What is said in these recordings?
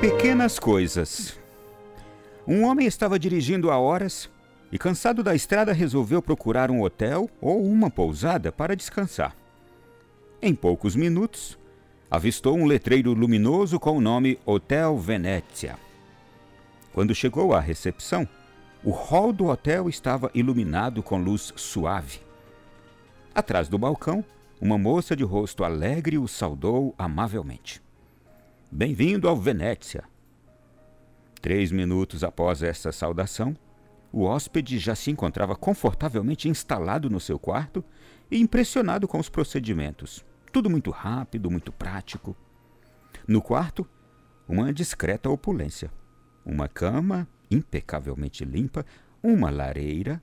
Pequenas coisas. Um homem estava dirigindo a horas e, cansado da estrada, resolveu procurar um hotel ou uma pousada para descansar. Em poucos minutos, avistou um letreiro luminoso com o nome Hotel Venécia. Quando chegou à recepção, o hall do hotel estava iluminado com luz suave. Atrás do balcão, uma moça de rosto alegre o saudou amavelmente. Bem-vindo ao Venécia. Três minutos após essa saudação, o hóspede já se encontrava confortavelmente instalado no seu quarto e impressionado com os procedimentos. Tudo muito rápido, muito prático. No quarto, uma discreta opulência. Uma cama impecavelmente limpa, uma lareira,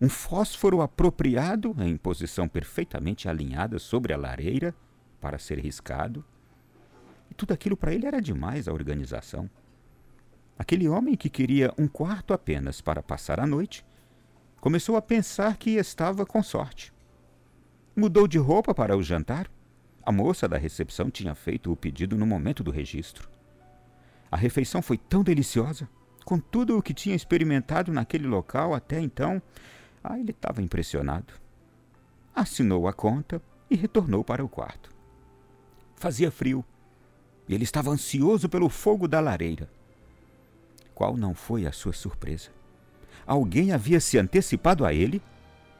um fósforo apropriado em posição perfeitamente alinhada sobre a lareira para ser riscado. E tudo aquilo para ele era demais a organização. Aquele homem que queria um quarto apenas para passar a noite começou a pensar que estava com sorte. Mudou de roupa para o jantar. A moça da recepção tinha feito o pedido no momento do registro. A refeição foi tão deliciosa, com tudo o que tinha experimentado naquele local até então. Ah, ele estava impressionado. Assinou a conta e retornou para o quarto. Fazia frio ele estava ansioso pelo fogo da lareira. Qual não foi a sua surpresa? Alguém havia se antecipado a ele,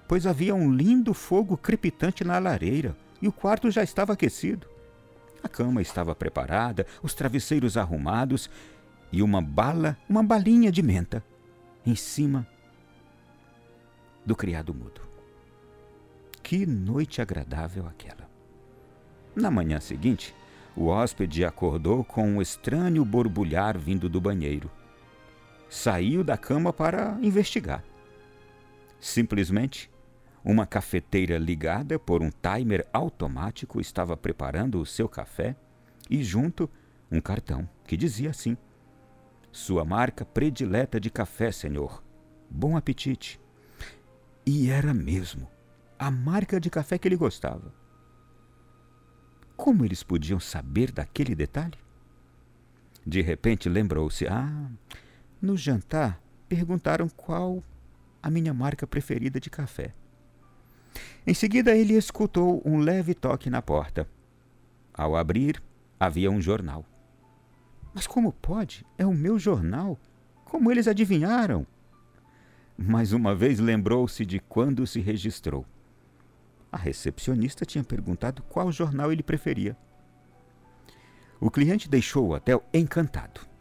pois havia um lindo fogo crepitante na lareira e o quarto já estava aquecido. A cama estava preparada, os travesseiros arrumados e uma bala, uma balinha de menta em cima do criado mudo. Que noite agradável aquela! Na manhã seguinte, o hóspede acordou com um estranho borbulhar vindo do banheiro saiu da cama para investigar. Simplesmente, uma cafeteira ligada por um timer automático estava preparando o seu café e, junto, um cartão que dizia assim: Sua marca predileta de café, senhor. Bom apetite. E era mesmo a marca de café que ele gostava. Como eles podiam saber daquele detalhe? De repente lembrou-se: Ah, no jantar, perguntaram qual a minha marca preferida de café. Em seguida, ele escutou um leve toque na porta. Ao abrir, havia um jornal. Mas como pode? É o meu jornal. Como eles adivinharam? Mais uma vez lembrou-se de quando se registrou. A recepcionista tinha perguntado qual jornal ele preferia. O cliente deixou o hotel encantado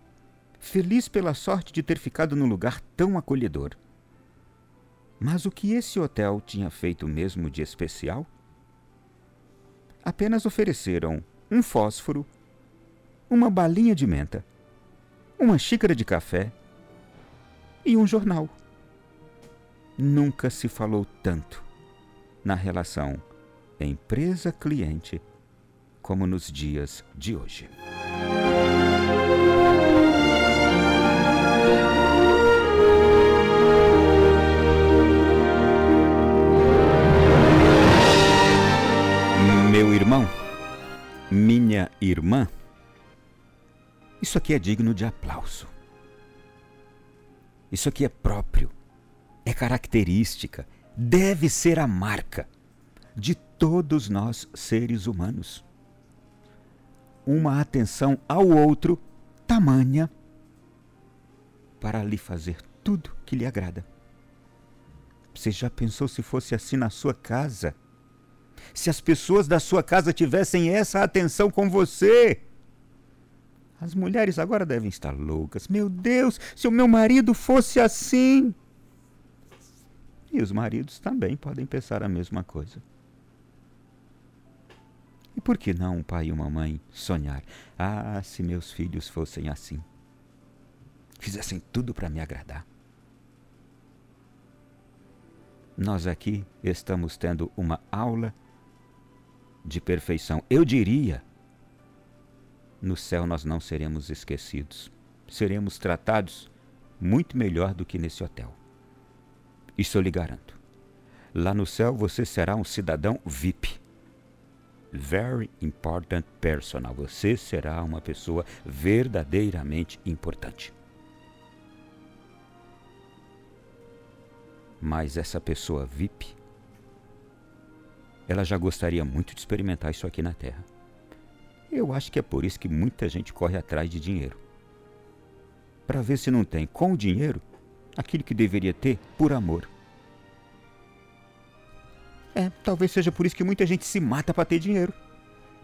feliz pela sorte de ter ficado num lugar tão acolhedor. Mas o que esse hotel tinha feito mesmo de especial? Apenas ofereceram um fósforo, uma balinha de menta, uma xícara de café e um jornal. Nunca se falou tanto na relação empresa-cliente como nos dias de hoje. Meu irmão, minha irmã, isso aqui é digno de aplauso. Isso aqui é próprio, é característica, deve ser a marca de todos nós seres humanos. Uma atenção ao outro tamanha para lhe fazer tudo que lhe agrada. Você já pensou se fosse assim na sua casa? se as pessoas da sua casa tivessem essa atenção com você. As mulheres agora devem estar loucas. Meu Deus, se o meu marido fosse assim. E os maridos também podem pensar a mesma coisa. E por que não um pai e uma mãe sonhar? Ah, se meus filhos fossem assim. Fizessem tudo para me agradar. Nós aqui estamos tendo uma aula de perfeição. Eu diria: no céu nós não seremos esquecidos. Seremos tratados muito melhor do que nesse hotel. Isso eu lhe garanto. Lá no céu você será um cidadão VIP. very important personal. Você será uma pessoa verdadeiramente importante. Mas essa pessoa VIP, ela já gostaria muito de experimentar isso aqui na Terra. Eu acho que é por isso que muita gente corre atrás de dinheiro. Para ver se não tem com o dinheiro aquilo que deveria ter por amor. É, talvez seja por isso que muita gente se mata para ter dinheiro.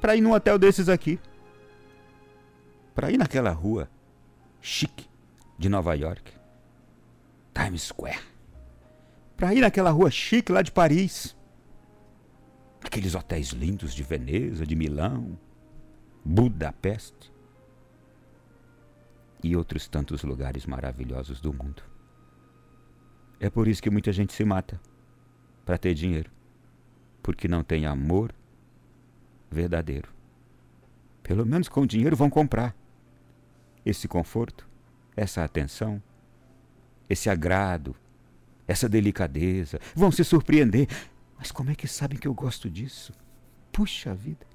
Para ir num hotel desses aqui. Para ir naquela rua chique de Nova York. Times Square. Para ir naquela rua chique lá de Paris. Aqueles hotéis lindos de Veneza, de Milão, Budapeste e outros tantos lugares maravilhosos do mundo. É por isso que muita gente se mata para ter dinheiro porque não tem amor verdadeiro. Pelo menos com o dinheiro vão comprar esse conforto, essa atenção, esse agrado, essa delicadeza. Vão se surpreender. Mas como é que sabem que eu gosto disso? Puxa vida.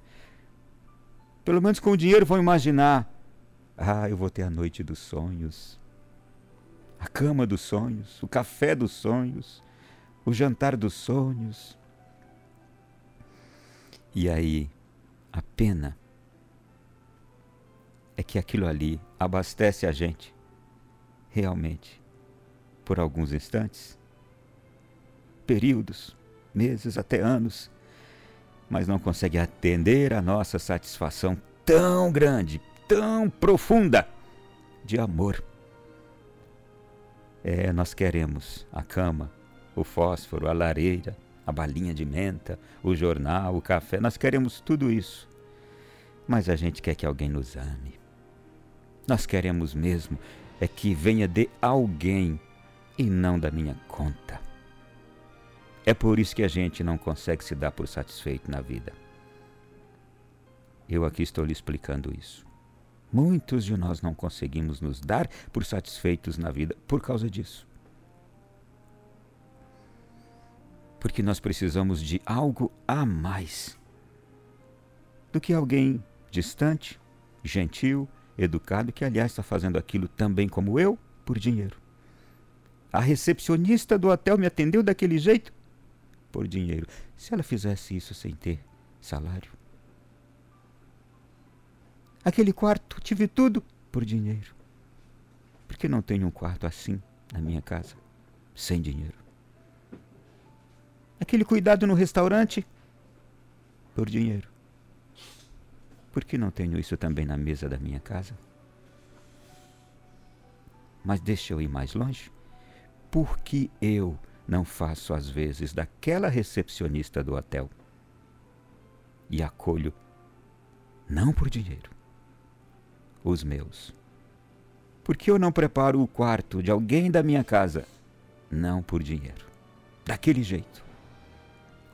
Pelo menos com o dinheiro vão imaginar. Ah, eu vou ter a noite dos sonhos, a cama dos sonhos, o café dos sonhos, o jantar dos sonhos, e aí, a pena é que aquilo ali abastece a gente, realmente, por alguns instantes, períodos, meses, até anos, mas não consegue atender a nossa satisfação tão grande, tão profunda de amor. É, nós queremos a cama, o fósforo, a lareira, a balinha de menta, o jornal, o café, nós queremos tudo isso. Mas a gente quer que alguém nos ame. Nós queremos mesmo é que venha de alguém e não da minha conta. É por isso que a gente não consegue se dar por satisfeito na vida. Eu aqui estou lhe explicando isso. Muitos de nós não conseguimos nos dar por satisfeitos na vida por causa disso. porque nós precisamos de algo a mais do que alguém distante, gentil, educado, que aliás está fazendo aquilo também como eu, por dinheiro. A recepcionista do hotel me atendeu daquele jeito por dinheiro. Se ela fizesse isso sem ter salário. Aquele quarto, tive tudo por dinheiro. Por que não tenho um quarto assim na minha casa, sem dinheiro? Aquele cuidado no restaurante por dinheiro. Por que não tenho isso também na mesa da minha casa? Mas deixa eu ir mais longe. Por que eu não faço às vezes daquela recepcionista do hotel e acolho, não por dinheiro, os meus? Por que eu não preparo o quarto de alguém da minha casa, não por dinheiro, daquele jeito?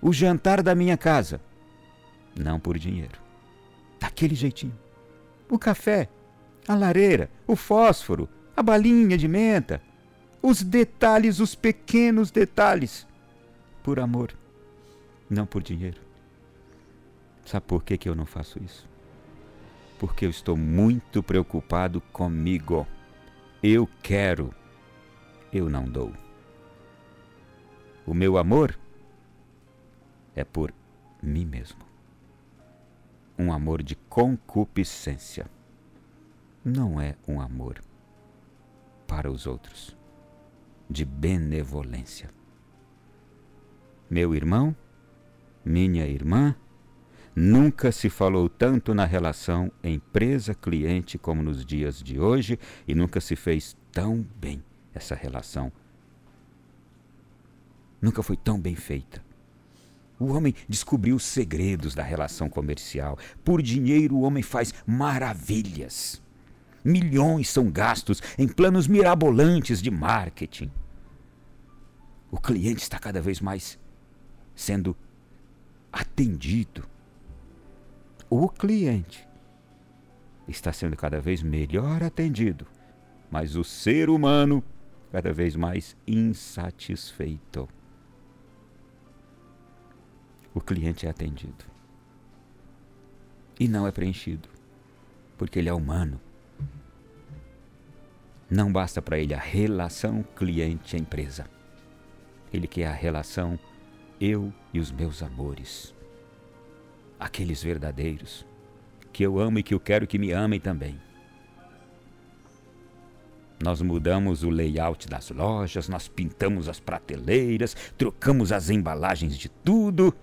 o jantar da minha casa. Não por dinheiro. Daquele jeitinho. O café, a lareira, o fósforo, a balinha de menta. Os detalhes, os pequenos detalhes. Por amor, não por dinheiro. Sabe por que, que eu não faço isso? Porque eu estou muito preocupado comigo. Eu quero, eu não dou. O meu amor é por mim mesmo. Um amor de concupiscência. Não é um amor para os outros, de benevolência. Meu irmão, minha irmã, Nunca se falou tanto na relação empresa-cliente como nos dias de hoje e nunca se fez tão bem essa relação. Nunca foi tão bem feita. O homem descobriu os segredos da relação comercial. Por dinheiro, o homem faz maravilhas. Milhões são gastos em planos mirabolantes de marketing. O cliente está cada vez mais sendo atendido. O cliente está sendo cada vez melhor atendido, mas o ser humano cada vez mais insatisfeito o cliente é atendido. e não é preenchido, porque ele é humano. Não basta para ele a relação cliente-empresa. Ele quer a relação eu e os meus amores. Aqueles verdadeiros, que eu amo e que eu quero que me amem também. Nós mudamos o layout das lojas, nós pintamos as prateleiras, trocamos as embalagens de tudo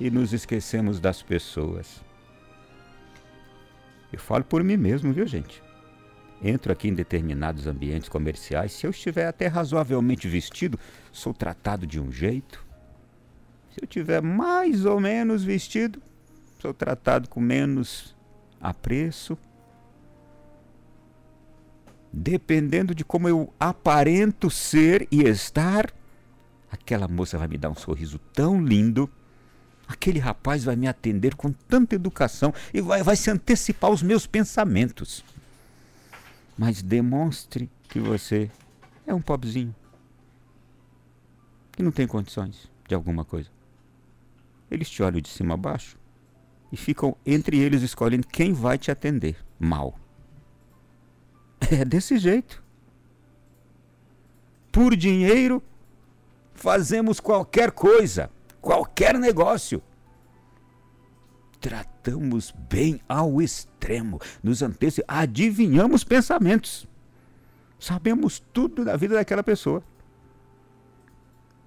e nos esquecemos das pessoas. Eu falo por mim mesmo, viu, gente? Entro aqui em determinados ambientes comerciais, se eu estiver até razoavelmente vestido, sou tratado de um jeito. Eu estiver mais ou menos vestido, sou tratado com menos apreço. Dependendo de como eu aparento ser e estar, aquela moça vai me dar um sorriso tão lindo, aquele rapaz vai me atender com tanta educação e vai, vai se antecipar aos meus pensamentos. Mas demonstre que você é um pobrezinho que não tem condições de alguma coisa. Eles te olham de cima a baixo e ficam entre eles escolhendo quem vai te atender mal. É desse jeito. Por dinheiro, fazemos qualquer coisa, qualquer negócio. Tratamos bem ao extremo, nos antecipamos, adivinhamos pensamentos. Sabemos tudo da vida daquela pessoa.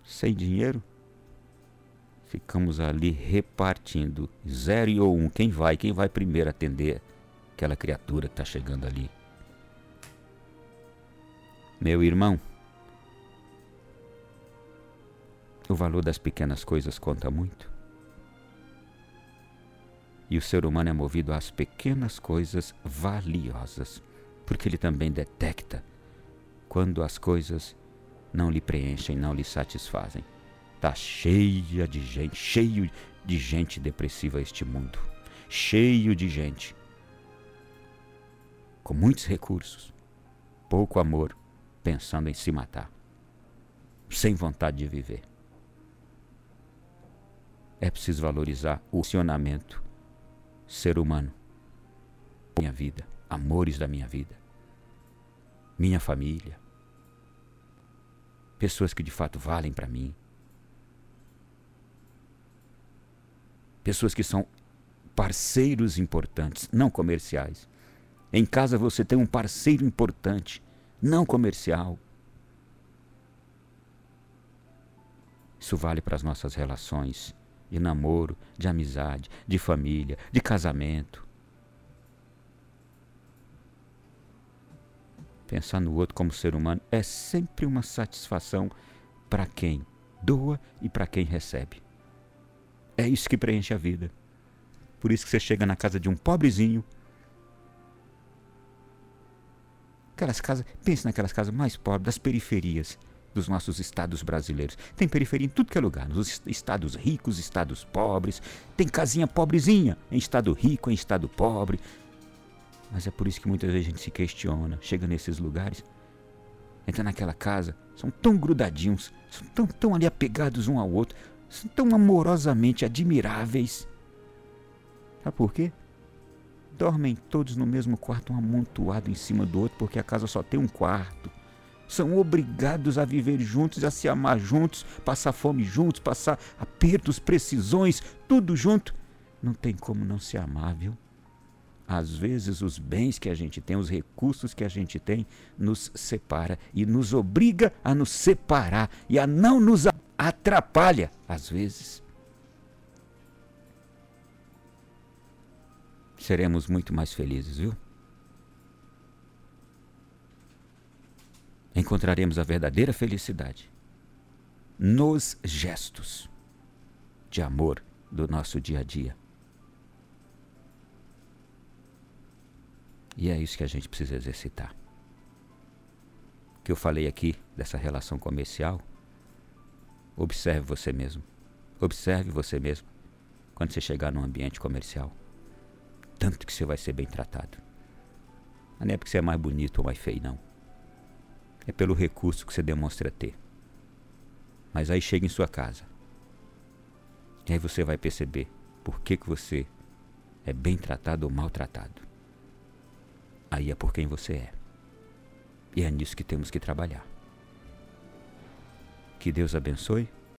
Sem dinheiro, ficamos ali repartindo zero e ou um. Quem vai? Quem vai primeiro atender aquela criatura que está chegando ali? Meu irmão, o valor das pequenas coisas conta muito. E o ser humano é movido às pequenas coisas valiosas, porque ele também detecta quando as coisas não lhe preenchem, não lhe satisfazem. Está cheia de gente, cheio de gente depressiva este mundo. Cheio de gente. Com muitos recursos, pouco amor, pensando em se matar, sem vontade de viver. É preciso valorizar o funcionamento ser humano, minha vida, amores da minha vida, minha família, pessoas que de fato valem para mim, pessoas que são parceiros importantes, não comerciais. Em casa você tem um parceiro importante não comercial. Isso vale para as nossas relações de namoro, de amizade, de família, de casamento. Pensar no outro como ser humano é sempre uma satisfação para quem doa e para quem recebe. É isso que preenche a vida. Por isso que você chega na casa de um pobrezinho Aquelas casas, pense naquelas casas mais pobres, das periferias dos nossos estados brasileiros. Tem periferia em tudo que é lugar, nos estados ricos, estados pobres. Tem casinha pobrezinha, em estado rico, em estado pobre. Mas é por isso que muitas vezes a gente se questiona, chega nesses lugares, entra naquela casa, são tão grudadinhos, são tão, tão ali apegados um ao outro, são tão amorosamente admiráveis. Sabe por quê? Dormem todos no mesmo quarto, um amontoado em cima do outro, porque a casa só tem um quarto. São obrigados a viver juntos, a se amar juntos, passar fome juntos, passar apertos, precisões, tudo junto. Não tem como não se amar, viu? Às vezes os bens que a gente tem, os recursos que a gente tem, nos separa e nos obriga a nos separar e a não nos atrapalha, às vezes. seremos muito mais felizes, viu? Encontraremos a verdadeira felicidade nos gestos de amor do nosso dia a dia. E é isso que a gente precisa exercitar. O que eu falei aqui dessa relação comercial, observe você mesmo. Observe você mesmo quando você chegar num ambiente comercial tanto que você vai ser bem tratado. Não é porque você é mais bonito ou mais feio, não. É pelo recurso que você demonstra ter. Mas aí chega em sua casa. E aí você vai perceber por que, que você é bem tratado ou maltratado. Aí é por quem você é. E é nisso que temos que trabalhar. Que Deus abençoe